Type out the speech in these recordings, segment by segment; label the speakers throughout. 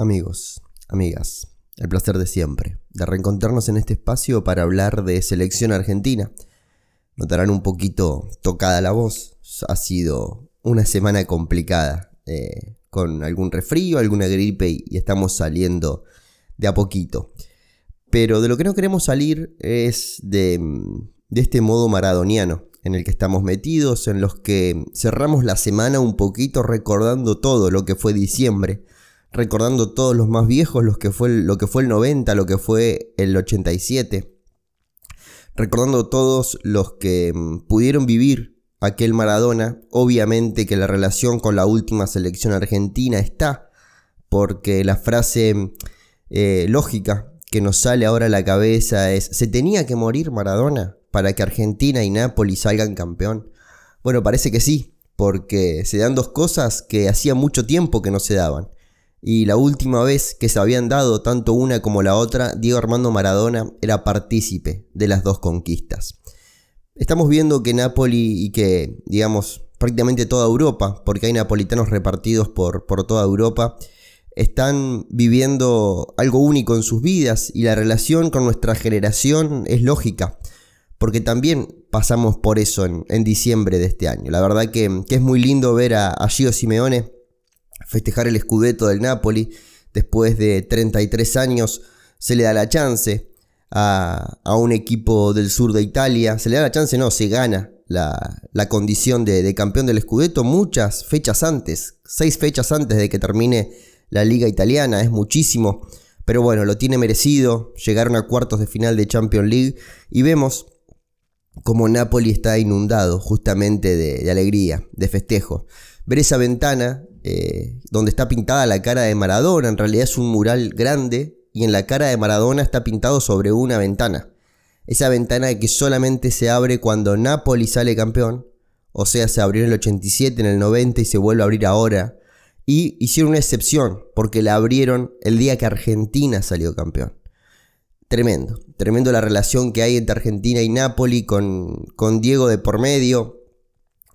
Speaker 1: Amigos, amigas, el placer de siempre, de reencontrarnos en este espacio para hablar de selección argentina. Notarán un poquito tocada la voz, ha sido una semana complicada, eh, con algún resfrío, alguna gripe y, estamos saliendo de a poquito. Pero de lo que no queremos salir es de, de este modo maradoniano en el que estamos metidos, en los que cerramos la semana un poquito recordando todo lo que fue diciembre recordando todos los más viejos, los que fue, lo que fue el 90, lo que fue el 87, recordando todos los que mm, pudieron vivir aquel Maradona, obviamente que la relación con la última selección argentina está, porque la frase mm, eh, lógica que nos sale ahora a la cabeza es, ¿se tenía que morir Maradona para que Argentina y Nápoles salgan campeón? Bueno, parece que sí, porque se dan dos cosas que hacía mucho tiempo que no se daban y la última vez que se habían dado tanto una como la otra, Diego Armando Maradona era partícipe de las dos conquistas. Estamos viendo que Napoli y que, digamos, prácticamente toda Europa, porque hay napolitanos repartidos por, por toda Europa, están viviendo algo único en sus vidas y la relación con nuestra generación es lógica, porque también pasamos por eso en, diciembre de este año. La verdad que, es muy lindo ver a, a Gio Simeone festejar el Scudetto del Napoli. Después de 33 años se le da la chance a, un equipo del sur de Italia. Se le da la chance, no, se gana la, condición de, campeón del Scudetto muchas fechas antes, seis fechas antes de que termine la liga italiana, es muchísimo. Pero bueno, lo tiene merecido. Llegaron a cuartos de final de Champions League y vemos como Napoli está inundado justamente de, de, alegría, de festejo. Ver esa ventana eh, donde está pintada la cara de Maradona. En realidad es un mural grande y en la cara de Maradona está pintado sobre una ventana. Esa ventana que solamente se abre cuando Napoli sale campeón. O sea, se abrió en el 87, en el 90 y se vuelve a abrir ahora. Y hicieron una excepción porque la abrieron el día que Argentina salió campeón. Tremendo, tremendo la relación que hay entre Argentina y Napoli con, con Diego de por medio.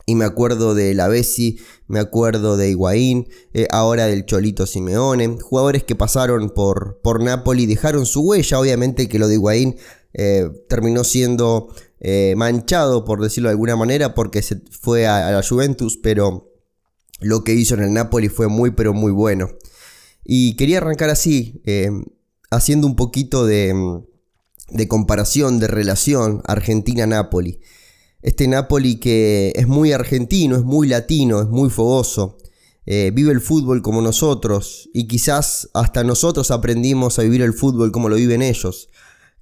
Speaker 1: Y me acuerdo de la Bessi, me acuerdo de Higuaín, eh, ahora del Cholito Simeone, jugadores que pasaron por, por Napoli, dejaron su huella, obviamente que lo de Higuaín eh, terminó siendo eh, manchado, por decirlo de alguna manera, porque se fue a, la Juventus, pero lo que hizo en el Napoli fue muy, pero muy bueno. Y quería arrancar así, haciendo un poquito de, de comparación, de relación Argentina-Napoli. Este Napoli que es muy argentino, es muy latino, es muy fogoso. Eh, vive el fútbol como nosotros y quizás hasta nosotros aprendimos a vivir el fútbol como lo viven ellos.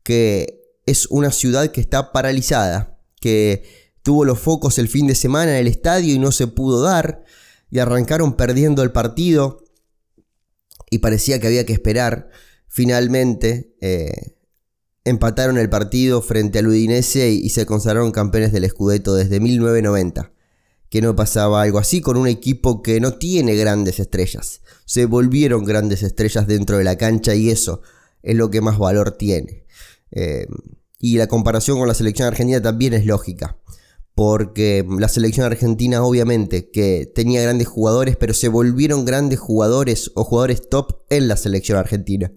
Speaker 1: Que es una ciudad que está paralizada, que tuvo los focos el fin de semana en el estadio y no se pudo dar y arrancaron perdiendo el partido y parecía que había que esperar. Finalmente, eh, empataron el partido frente al Udinese y se consagraron campeones del Scudetto desde 1990. Que no pasaba algo así con un equipo que no tiene grandes estrellas. Se volvieron grandes estrellas dentro de la cancha y eso es lo que más valor tiene. Eh, y la comparación con la selección argentina también es lógica. Porque la selección argentina obviamente que tenía grandes jugadores, pero se volvieron grandes jugadores o jugadores top en la selección argentina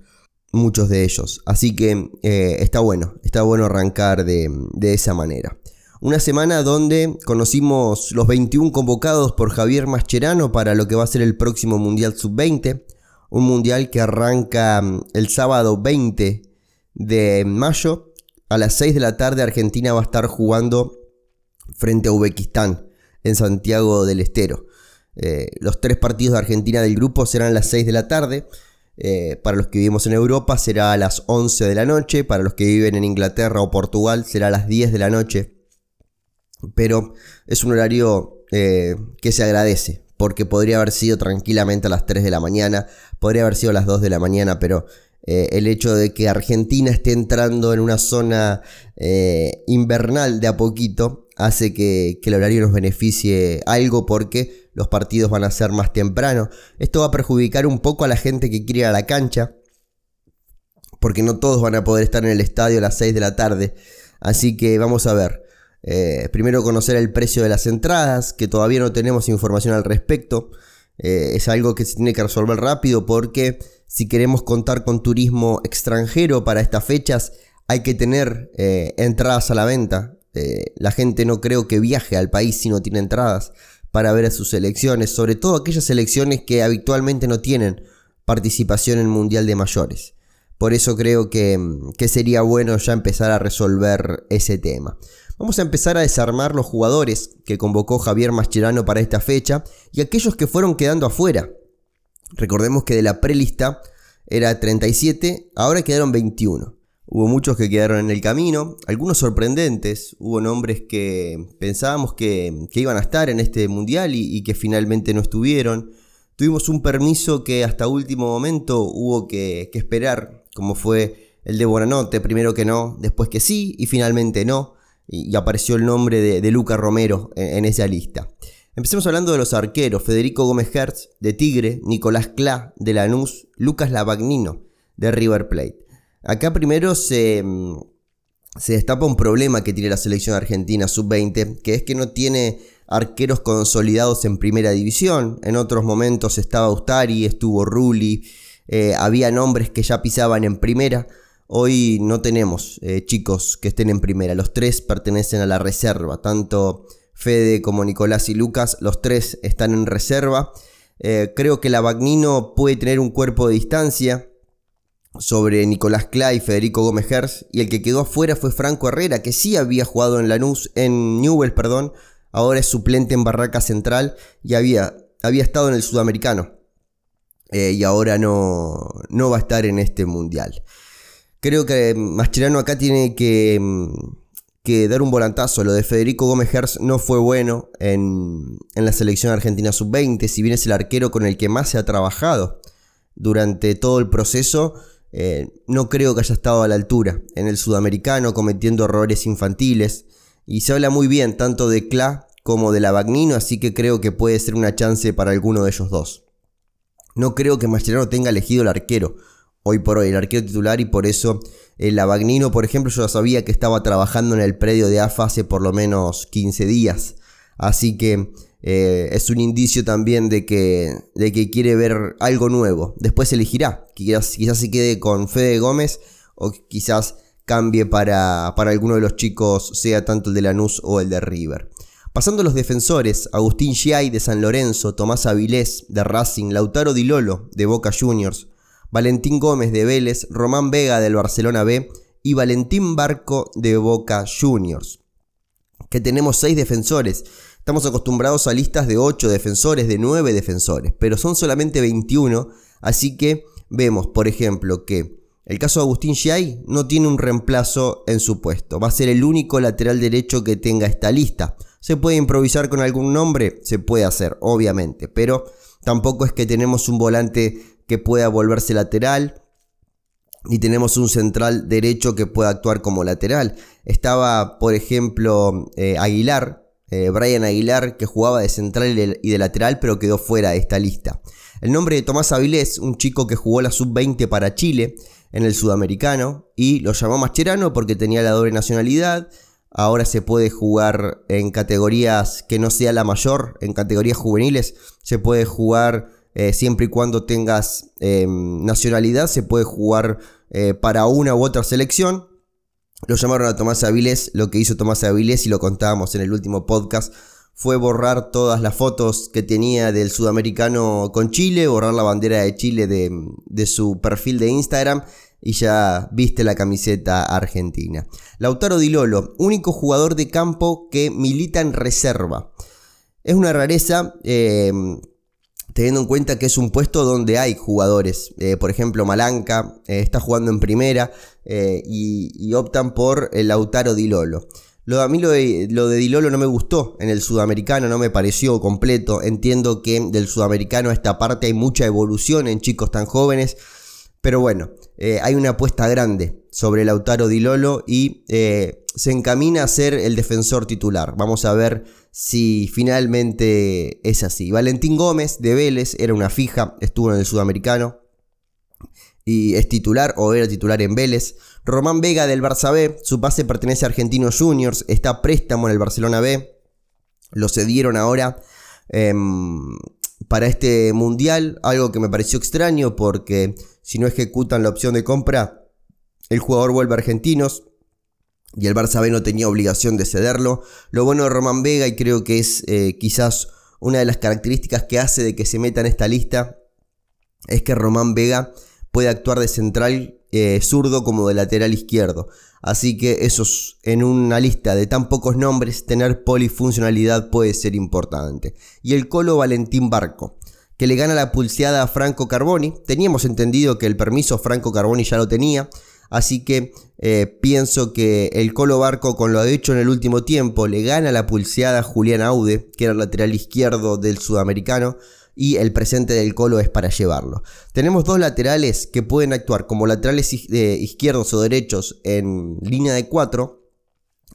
Speaker 1: muchos de ellos. Así que eh, está bueno, está bueno arrancar de, esa manera. Una semana donde conocimos los 21 convocados por Javier Mascherano para lo que va a ser el próximo Mundial Sub-20. Un mundial que arranca mm, el sábado 20 de mayo. A las 6 de la tarde Argentina va a estar jugando frente a Uzbekistán en Santiago del Estero. Eh, los tres partidos de Argentina del grupo serán a las 6 de la tarde. Eh, para los que vivimos en Europa será a las 11 de la noche, para los que viven en Inglaterra o Portugal será a las 10 de la noche. Pero es un horario eh, que se agradece, porque podría haber sido tranquilamente a las 3 de la mañana, podría haber sido a las 2 de la mañana, pero eh, el hecho de que Argentina esté entrando en una zona invernal de a poquito hace que, que el horario nos beneficie algo porque los partidos van a ser más temprano. Esto va a perjudicar un poco a la gente que quiere ir a la cancha, porque no todos van a poder estar en el estadio a las 6 de la tarde. Así que vamos a ver. Eh, primero conocer el precio de las entradas, que todavía no tenemos información al respecto. Eh, es algo que se tiene que resolver rápido porque si queremos contar con turismo extranjero para estas fechas, hay que tener eh, entradas a la venta. La gente no creo que viaje al país si no tiene entradas para ver a sus selecciones, sobre todo aquellas selecciones que habitualmente no tienen participación en Mundial de Mayores. Por eso creo que, que sería bueno ya empezar a resolver ese tema. Vamos a empezar a desarmar los jugadores que convocó Javier Mascherano para esta fecha y aquellos que fueron quedando afuera. Recordemos que de la prelista era 37, ahora quedaron 21. Hubo muchos que quedaron en el camino, algunos sorprendentes, hubo nombres que pensábamos que, iban a estar en este mundial y, que finalmente no estuvieron. Tuvimos un permiso que hasta último momento hubo que, esperar, como fue el de Buenanote, primero que no, después que sí y finalmente no y, apareció el nombre de, de Luca Romero en, esa lista. Empecemos hablando de los arqueros, Federico Gómez Hertz de Tigre, Nicolás Clá de Lanús, Lucas Lavagnino de River Plate. Acá primero se, mm, se destapa un problema que tiene la selección argentina sub-20, que es que no tiene arqueros consolidados en primera división. En otros momentos estaba Ustari, estuvo Rulli, eh, había nombres que ya pisaban en primera. Hoy no tenemos eh, chicos que estén en primera, los tres pertenecen a la reserva, tanto Fede como Nicolás y Lucas, los tres están en reserva. Eh, creo que la Bagnino puede tener un cuerpo de distancia sobre Nicolás Clay y Federico Gómez Herz, y el que quedó afuera fue Franco Herrera, que sí había jugado en Lanús, en Newell, perdón, ahora es suplente en Barraca Central y había, había estado en el Sudamericano. Eh, y ahora no, no va a estar en este mundial. Creo que Mascherano acá tiene que, que, dar un volantazo. Lo de Federico Gómez Herz no fue bueno en, la selección argentina sub-20, si bien es el arquero con el que más se ha trabajado durante todo el proceso. Eh, no creo que haya estado a la altura en el sudamericano, cometiendo errores infantiles. Y se habla muy bien tanto de Cla como de la Bagnino, así que creo que puede ser una chance para alguno de ellos dos. No creo que Mascherano tenga elegido el arquero hoy por hoy, el arquero titular, y por eso el Abagnino, por ejemplo, yo ya sabía que estaba trabajando en el predio de AFA hace por lo menos 15 días. Así que eh, es un indicio también de que, de que quiere ver algo nuevo. Después elegirá. Quizás, quizás se quede con Fede Gómez o quizás cambie para, para alguno de los chicos, sea tanto el de Lanús o el de River. Pasando a los defensores, Agustín Giai de San Lorenzo, Tomás Avilés de Racing, Lautaro Di Lolo de Boca Juniors, Valentín Gómez de Vélez, Román Vega del Barcelona B y Valentín Barco de Boca Juniors. Que tenemos seis defensores. Estamos acostumbrados a listas de 8 defensores, de 9 defensores, pero son solamente 21, así que vemos, por ejemplo, que el caso de Agustín Giai no tiene un reemplazo en su puesto. Va a ser el único lateral derecho que tenga esta lista. ¿Se puede improvisar con algún nombre? Se puede hacer, obviamente, pero tampoco es que tenemos un volante que pueda volverse lateral. Y tenemos un central derecho que pueda actuar como lateral. Estaba, por ejemplo, eh, Aguilar, eh, Brian Aguilar, que jugaba de central y de lateral, pero quedó fuera de esta lista. El nombre de Tomás Avilés, un chico que jugó la sub-20 para Chile en el sudamericano, y lo llamó Mascherano porque tenía la doble nacionalidad. Ahora se puede jugar en categorías que no sea la mayor, en categorías juveniles, se puede jugar eh, siempre y cuando tengas em, nacionalidad, se puede jugar eh, para una u otra selección. Lo llamaron a Tomás Avilés, lo que hizo Tomás Avilés y lo contábamos en el último podcast fue borrar todas las fotos que tenía del sudamericano con Chile, borrar la bandera de Chile de, su perfil de Instagram y ya viste la camiseta argentina. Lautaro Di Lolo, único jugador de campo que milita en reserva. Es una rareza. Eh, teniendo en cuenta que es un puesto donde hay jugadores. Eh, por ejemplo, Malanca eh, está jugando en primera eh, y, optan por el Lautaro Di Lolo. Lo, a mí lo de, lo Di Lolo no me gustó en el sudamericano, no me pareció completo. Entiendo que del sudamericano a esta parte hay mucha evolución en chicos tan jóvenes. Pero bueno, hay una apuesta grande sobre Lautaro Di Lolo y se encamina a ser el defensor titular. Vamos a ver si finalmente es así. Valentín Gómez de Vélez era una fija, estuvo en el sudamericano y es titular o era titular en Vélez. Román Vega del Barça B, su pase pertenece a Argentinos Juniors, está préstamo en el Barcelona B, lo cedieron ahora em, para este mundial, algo que me pareció extraño porque si no ejecutan la opción de compra, el jugador vuelve a argentinos y el Barça no tenía obligación de cederlo. Lo bueno de Román Vega y creo que es eh, quizás una de las características que hace de que se meta en esta lista es que Román Vega puede actuar de central eh, zurdo como de lateral izquierdo. Así que en una lista de tan pocos nombres, tener polifuncionalidad puede ser importante. Y el Colo Valentín Barco, que le gana la pulseada a Franco Carboni. Teníamos entendido que el permiso Franco Carboni ya lo tenía. Así que eh, pienso que el Colo Barco, con lo hecho en el último tiempo, le gana la pulseada a Julián Aude, que era el lateral izquierdo del sudamericano y el presente del Colo es para llevarlo. Tenemos dos laterales que pueden actuar como laterales izquierdos o derechos en línea de 4.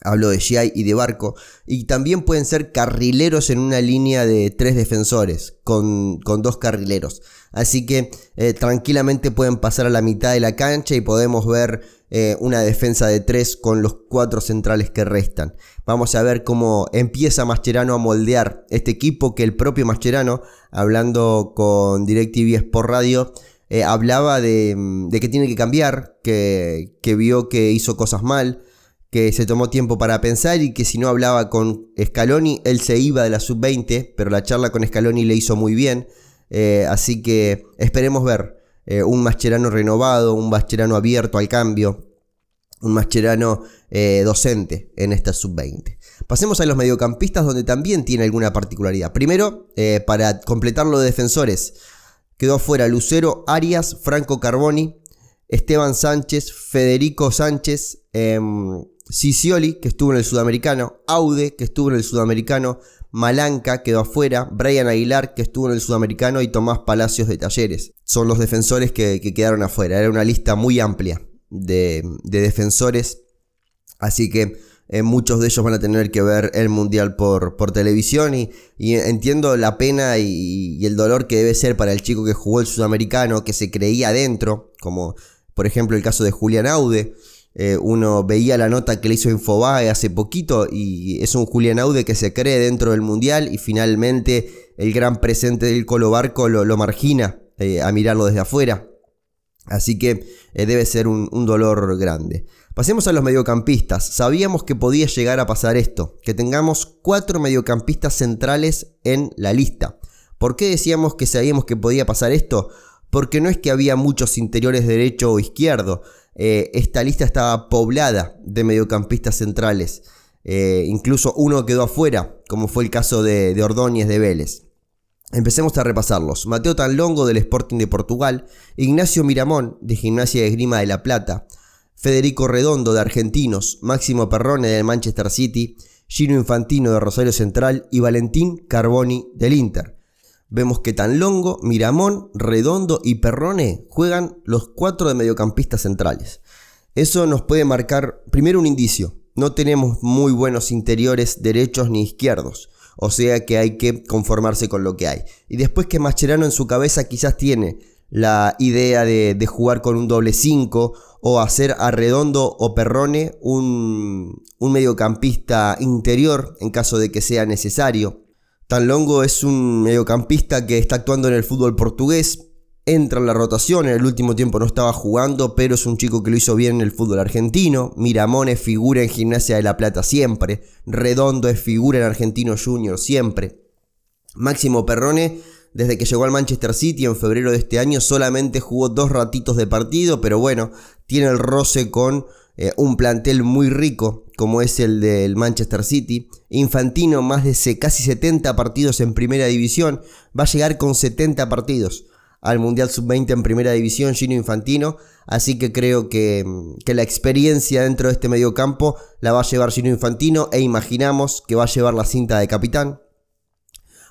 Speaker 1: Hablo de Giai y de Barco. Y también pueden ser carrileros en una línea de tres defensores, con, con dos carrileros. Así que eh, tranquilamente pueden pasar a la mitad de la cancha y podemos ver eh, una defensa de tres con los cuatro centrales que restan. Vamos a ver cómo empieza Mascherano a moldear este equipo que el propio Mascherano, hablando con DirecTV Sport Radio, eh, hablaba de, que tiene que cambiar, que, que vio que hizo cosas mal, que se tomó tiempo para pensar y que si no hablaba con Scaloni, él se iba de la sub-20, pero la charla con Scaloni le hizo muy bien. Eh, así que esperemos ver eh, un Mascherano renovado, un Mascherano abierto al cambio, un Mascherano eh, docente en esta sub-20. Pasemos a los mediocampistas donde también tiene alguna particularidad. Primero, para completar lo de defensores, quedó fuera Lucero, Arias, Franco Carboni, Esteban Sánchez, Federico Sánchez, em, Cicioli, que estuvo en el Sudamericano, Aude, que estuvo en el Sudamericano, Malanca quedó afuera, Brian Aguilar que estuvo en el Sudamericano y Tomás Palacios de Talleres. Son los defensores que, quedaron afuera. Era una lista muy amplia de, defensores. Así que eh, muchos de ellos van a tener que ver el Mundial por, televisión y, entiendo la pena y, y, el dolor que debe ser para el chico que jugó el Sudamericano, que se creía adentro, como por ejemplo el caso de Julián Aude. Eh, uno veía la nota que le hizo Infobae hace poquito y es un Julián Aude que se cree dentro del Mundial y finalmente el gran presente del Colo Barco lo, margina eh, a mirarlo desde afuera. Así que eh, debe ser un, dolor grande. Pasemos a los mediocampistas. Sabíamos que podía llegar a pasar esto, que tengamos cuatro mediocampistas centrales en la lista. ¿Por qué decíamos que sabíamos que podía pasar esto? Porque no es que había muchos interiores derecho o izquierdo, eh, esta lista estaba poblada de mediocampistas centrales. Eh, incluso uno quedó afuera, como fue el caso de, Ordóñez de Vélez. Empecemos a repasarlos. Mateo Tanlongo del Sporting de Portugal, Ignacio Miramón de Gimnasia de Grima de La Plata, Federico Redondo de Argentinos, Máximo Perrone del Manchester City, Gino Infantino de Rosario Central y Valentín Carboni del Inter. Vemos que Tanlongo, Miramón, Redondo y Perrone juegan los cuatro de mediocampistas centrales. Eso nos puede marcar primero un indicio. No tenemos muy buenos interiores derechos ni izquierdos. O sea que hay que conformarse con lo que hay. Y después que Mascherano en su cabeza quizás tiene la idea de, jugar con un doble 5 o hacer a Redondo o Perrone un, un mediocampista interior en caso de que sea necesario. Tan Longo es un mediocampista que está actuando en el fútbol portugués, entra en la rotación, en el último tiempo no estaba jugando, pero es un chico que lo hizo bien en el fútbol argentino. Miramón es figura en Gimnasia de La Plata siempre. Redondo es figura en Argentino Junior siempre. Máximo Perrone, desde que llegó al Manchester City en febrero de este año, solamente jugó dos ratitos de partido, pero bueno, tiene el roce con eh, un plantel muy rico como es el del Manchester City. Infantino, más de casi 70 partidos en primera división, va a llegar con 70 partidos al Mundial Sub-20 en primera división, Gino Infantino. Así que creo que, que, la experiencia dentro de este mediocampo la va a llevar Gino Infantino e imaginamos que va a llevar la cinta de capitán.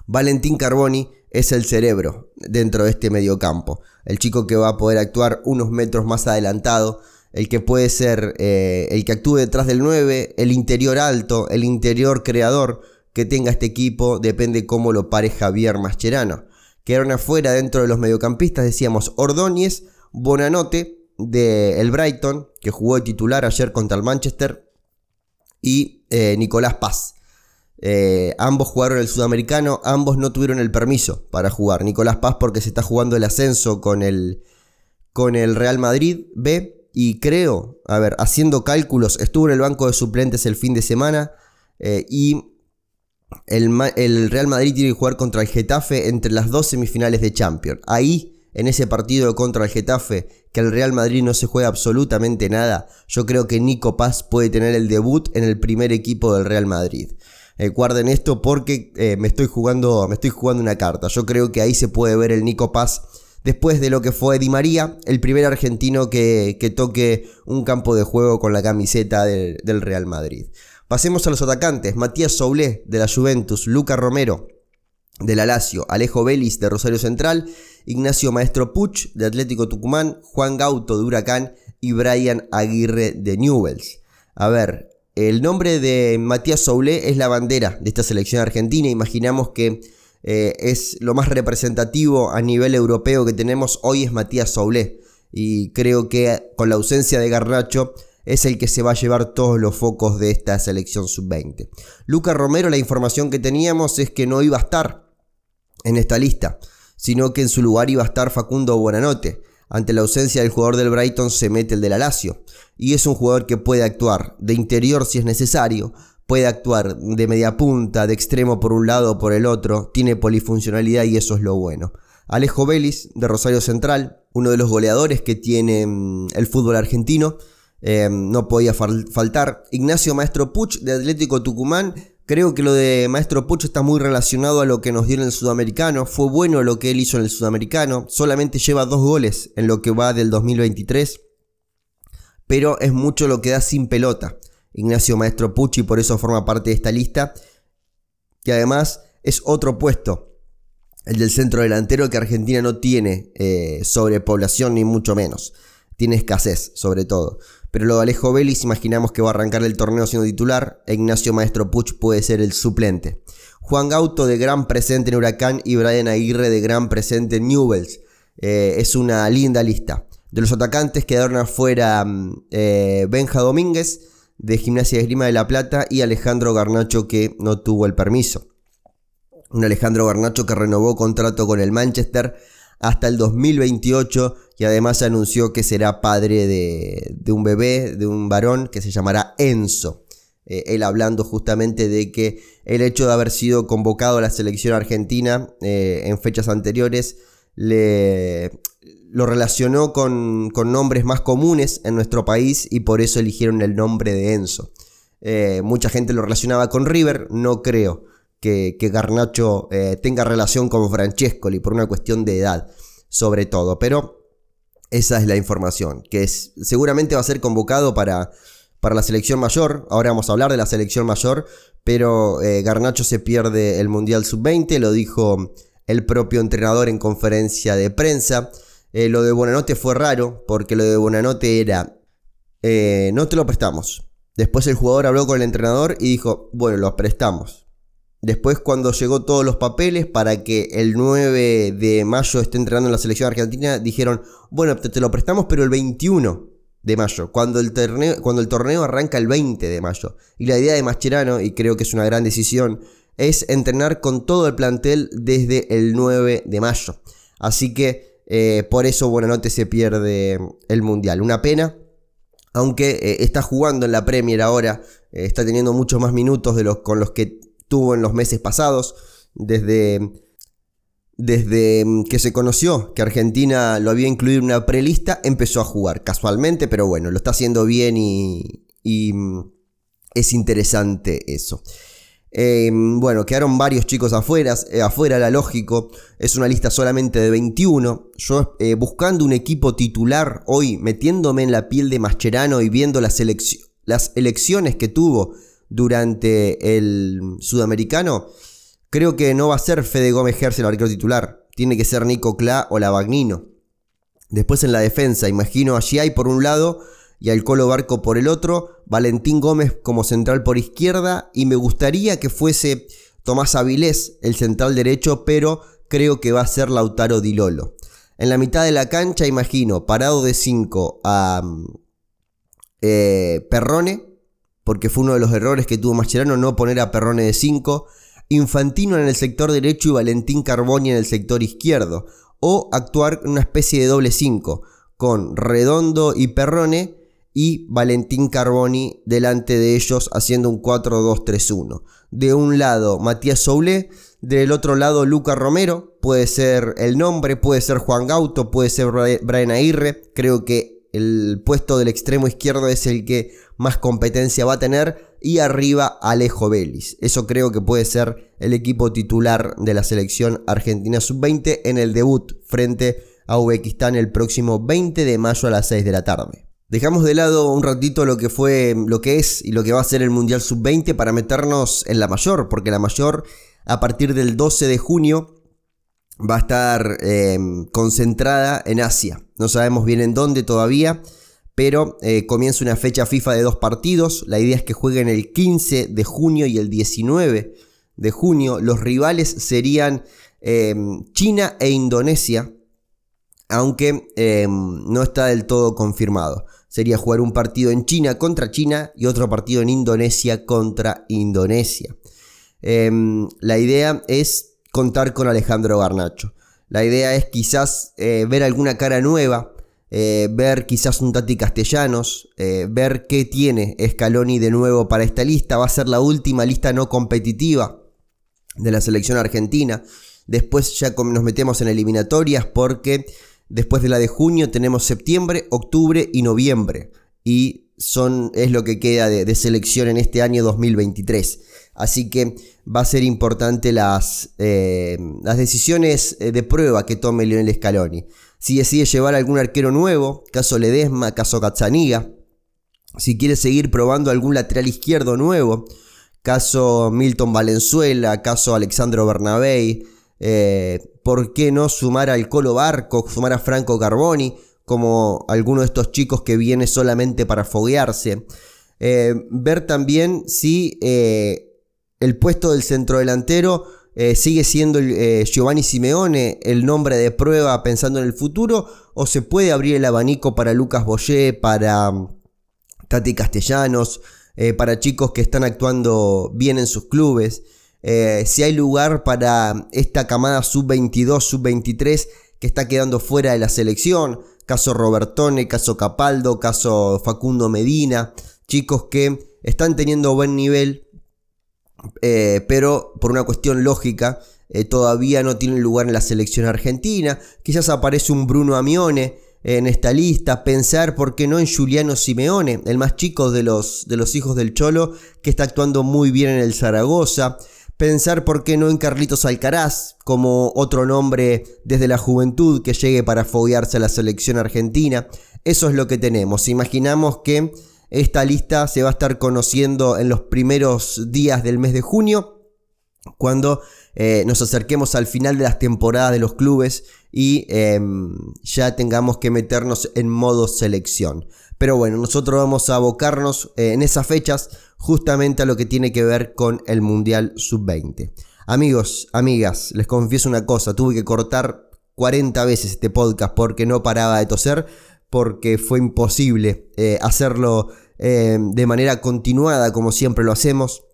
Speaker 1: Valentín Carboni es el cerebro dentro de este mediocampo. El chico que va a poder actuar unos metros más adelantado el que puede ser eh, el que actúe detrás del 9, el interior alto, el interior creador que tenga este equipo, depende cómo lo pare Javier Mascherano. Quedaron afuera dentro de los mediocampistas, decíamos Ordóñez, Bonanote de el Brighton, que jugó de titular ayer contra el Manchester, y eh, Nicolás Paz. Eh, ambos jugaron el sudamericano, ambos no tuvieron el permiso para jugar. Nicolás Paz porque se está jugando el ascenso con el, con el Real Madrid B. Y creo, a ver, haciendo cálculos, estuvo en el banco de suplentes el fin de semana. Eh, y el, el, Real Madrid tiene que jugar contra el Getafe entre las dos semifinales de Champions. Ahí, en ese partido contra el Getafe, que el Real Madrid no se juega absolutamente nada, yo creo que Nico Paz puede tener el debut en el primer equipo del Real Madrid. Eh, guarden esto porque eh, me, estoy jugando, me estoy jugando una carta. Yo creo que ahí se puede ver el Nico Paz después de lo que fue Di María, el primer argentino que, toque un campo de juego con la camiseta del, Real Madrid. Pasemos a los atacantes. Matías Soulé de la Juventus, Luca Romero de la Lazio, Alejo Vélez de Rosario Central, Ignacio Maestro Puch de Atlético Tucumán, Juan Gauto de Huracán y Brian Aguirre de Newells. A ver, el nombre de Matías Soulé es la bandera de esta selección argentina. Imaginamos que eh, es lo más representativo a nivel europeo que tenemos hoy es Matías Soulé. Y creo que con la ausencia de Garnacho es el que se va a llevar todos los focos de esta selección sub-20. Luca Romero, la información que teníamos es que no iba a estar en esta lista, sino que en su lugar iba a estar Facundo Buenanote. Ante la ausencia del jugador del Brighton se mete el de la Lazio. Y es un jugador que puede actuar de interior si es necesario, puede actuar de media punta, de extremo por un lado o por el otro, tiene polifuncionalidad y eso es lo bueno. Alejo Vélez, de Rosario Central, uno de los goleadores que tiene mm, el fútbol argentino, eh, no podía faltar. Ignacio Maestro Puch, de Atlético Tucumán, Creo que lo de Maestro Pucho está muy relacionado a lo que nos dio en el Sudamericano. Fue bueno lo que él hizo en el Sudamericano. Solamente lleva dos goles en lo que va del 2023. Pero es mucho lo que da sin pelota. Ignacio Maestro Pucci por eso forma parte de esta lista. Que además es otro puesto. El del centro delantero que Argentina no tiene eh, sobrepoblación ni mucho menos. Tiene escasez sobre todo. Pero lo de Alejo Vélez imaginamos que va a arrancar el torneo siendo titular, e Ignacio Maestro Puch puede ser el suplente. Juan Gauto de gran presente en Huracán y Brian Aguirre de gran presente en Newells. Eh, es una linda lista. De los atacantes quedaron afuera mm, eh, Benja Domínguez de Gimnasia de Esgrima de La Plata y Alejandro Garnacho que no tuvo el permiso. Un Alejandro Garnacho que renovó contrato con el Manchester hasta el 2028 y además anunció que será padre de, un bebé, de un varón que se llamará Enzo. Eh, él hablando justamente de que el hecho de haber sido convocado a la selección argentina eh, en fechas anteriores le, lo relacionó con, nombres más comunes en nuestro país y por eso eligieron el nombre de Enzo. Eh, mucha gente lo relacionaba con River, no creo que, Garnacho eh, tenga relación con Francescoli por una cuestión de edad, sobre todo. Pero esa es la información, que es, seguramente va a ser convocado para, para la selección mayor. Ahora vamos a hablar de la selección mayor, pero eh, Garnacho se pierde el Mundial Sub-20, lo dijo el propio entrenador en conferencia de prensa. Eh, lo de Bonanote fue raro, porque lo de Bonanote era, no te lo prestamos. Después el jugador habló con el entrenador y dijo, bueno, lo prestamos. Después cuando llegó todos los papeles para que el 9 de mayo esté entrenando en la selección argentina, dijeron, bueno, te, lo prestamos pero el 21 de mayo, cuando el, torneo, cuando el torneo arranca el 20 de mayo. Y la idea de Mascherano, y creo que es una gran decisión, es entrenar con todo el plantel desde el 9 de mayo. Así que eh, por eso Buenanote se pierde el Mundial. Una pena, aunque eh, está jugando en la Premier ahora, eh, está teniendo muchos más minutos de los con los que tuvo en los meses pasados, desde, desde que se conoció que Argentina lo había incluido en una prelista, empezó a jugar casualmente, pero bueno, lo está haciendo bien y, es interesante eso. Em, bueno, quedaron varios chicos afuera, eh, afuera era lógico, es una lista solamente de 21. Yo eh, buscando un equipo titular hoy, metiéndome en la piel de Mascherano y viendo las, elecciones que tuvo durante el sudamericano, creo que no va a ser Fede Gómez Gerse el arquero titular. Tiene que ser Nico Cla o Lavagnino. Después en la defensa, imagino a Giai por un lado y al Colo Barco por el otro. Valentín Gómez como central por izquierda. Y me gustaría que fuese Tomás Avilés el central derecho, pero creo que va a ser Lautaro Di Lolo. En la mitad de la cancha, imagino, parado de 5 a mm, eh, Perrone porque fue uno de los errores que tuvo Mascherano no poner a Perrone de 5, Infantino en el sector derecho y Valentín Carboni en el sector izquierdo, o actuar una especie de doble 5, con Redondo y Perrone y Valentín Carboni delante de ellos haciendo un 4-2-3-1. De un lado Matías Soule, del otro lado Luca Romero, puede ser el nombre, puede ser Juan Gauto, puede ser Brian Aguirre, creo que el puesto del extremo izquierdo es el que más competencia va a tener y arriba Alejo Vélez. Eso creo que puede ser el equipo titular de la selección argentina sub-20 en el debut frente a Uzbekistán el próximo 20 de mayo a las 6 de la tarde. Dejamos de lado un ratito lo que fue, lo que es y lo que va a ser el Mundial Sub-20 para meternos en la mayor, porque la mayor a partir del 12 de junio va a estar em, concentrada en Asia. No sabemos bien en dónde todavía, pero eh, comienza una fecha FIFA de dos partidos. La idea es que jueguen el 15 de junio y el 19 de junio. Los rivales serían em, China e Indonesia, aunque em, no está del todo confirmado sería jugar un partido en China contra China y otro partido en Indonesia contra Indonesia. Em, la idea es contar con Alejandro Garnacho. La idea es quizás eh, ver alguna cara nueva, eh, ver quizás un Tati Castellanos, eh, ver qué tiene Scaloni de nuevo para esta lista. Va a ser la última lista no competitiva de la selección argentina. Después ya nos metemos en eliminatorias porque Después de la de junio tenemos septiembre, octubre y noviembre. Y son, es lo que queda de, selección en este año 2023. Así que va a ser importante las, eh, las decisiones eh, de prueba que tome Lionel Scaloni. Si decide llevar algún arquero nuevo, caso Ledesma, caso Cazzaniga. Si quiere seguir probando algún lateral izquierdo nuevo, caso Milton Valenzuela, caso Alexandro Bernabé. Eh, ¿por qué no sumar al Colo Barco, sumar a Franco Carboni, como alguno de estos chicos que viene solamente para foguearse? Eh, ver también si eh, el puesto del centrodelantero sigue siendo Giovanni Simeone el nombre de prueba pensando en el futuro, o se puede abrir el abanico para Lucas Boyé, para mm, Tati Castellanos, para chicos que están actuando bien en sus clubes. Eh, si hay lugar para esta camada sub-22, sub-23 que está quedando fuera de la selección, caso Robertone, caso Capaldo, caso Facundo Medina, chicos que están teniendo buen nivel, eh, pero por una cuestión lógica eh, todavía no tienen lugar en la selección argentina, quizás aparece un Bruno Amione, en esta lista, pensar por qué no en Juliano Simeone, el más chico de los, de los hijos del Cholo, que está actuando muy bien en el Zaragoza, pensar por qué no en Carlitos Alcaraz, como otro nombre desde la juventud que llegue para foguearse a la selección argentina. Eso es lo que tenemos. Imaginamos que esta lista se va a estar conociendo en los primeros días del mes de junio, cuando eh, nos acerquemos al final de las temporadas de los clubes y em, ya tengamos que meternos en modo selección. Pero bueno, nosotros vamos a abocarnos eh, en esas fechas justamente a lo que tiene que ver con el Mundial Sub-20. Amigos, amigas, les confieso una cosa, tuve que cortar 40 veces este podcast porque no paraba de toser, porque fue imposible eh, hacerlo eh, de manera continuada como siempre lo hacemos.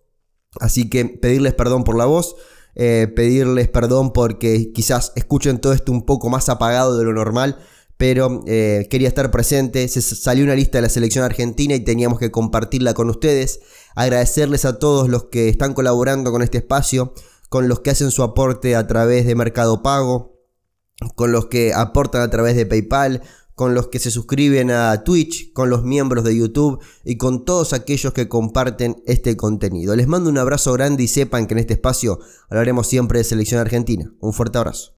Speaker 1: Así que pedirles perdón por la voz, pedirles perdón porque quizás escuchen todo esto un poco más apagado de lo normal pero eh, quería estar presente. Se salió una lista de la selección argentina y teníamos que compartirla con ustedes. Agradecerles a todos los que están colaborando con este espacio, con los que hacen su aporte a través de Mercado Pago, con los que aportan a través de PayPal, con los que se suscriben a Twitch, con los miembros de YouTube y con todos aquellos que comparten este contenido. Les mando un abrazo grande y sepan que en este espacio hablaremos siempre de selección argentina. Un fuerte abrazo.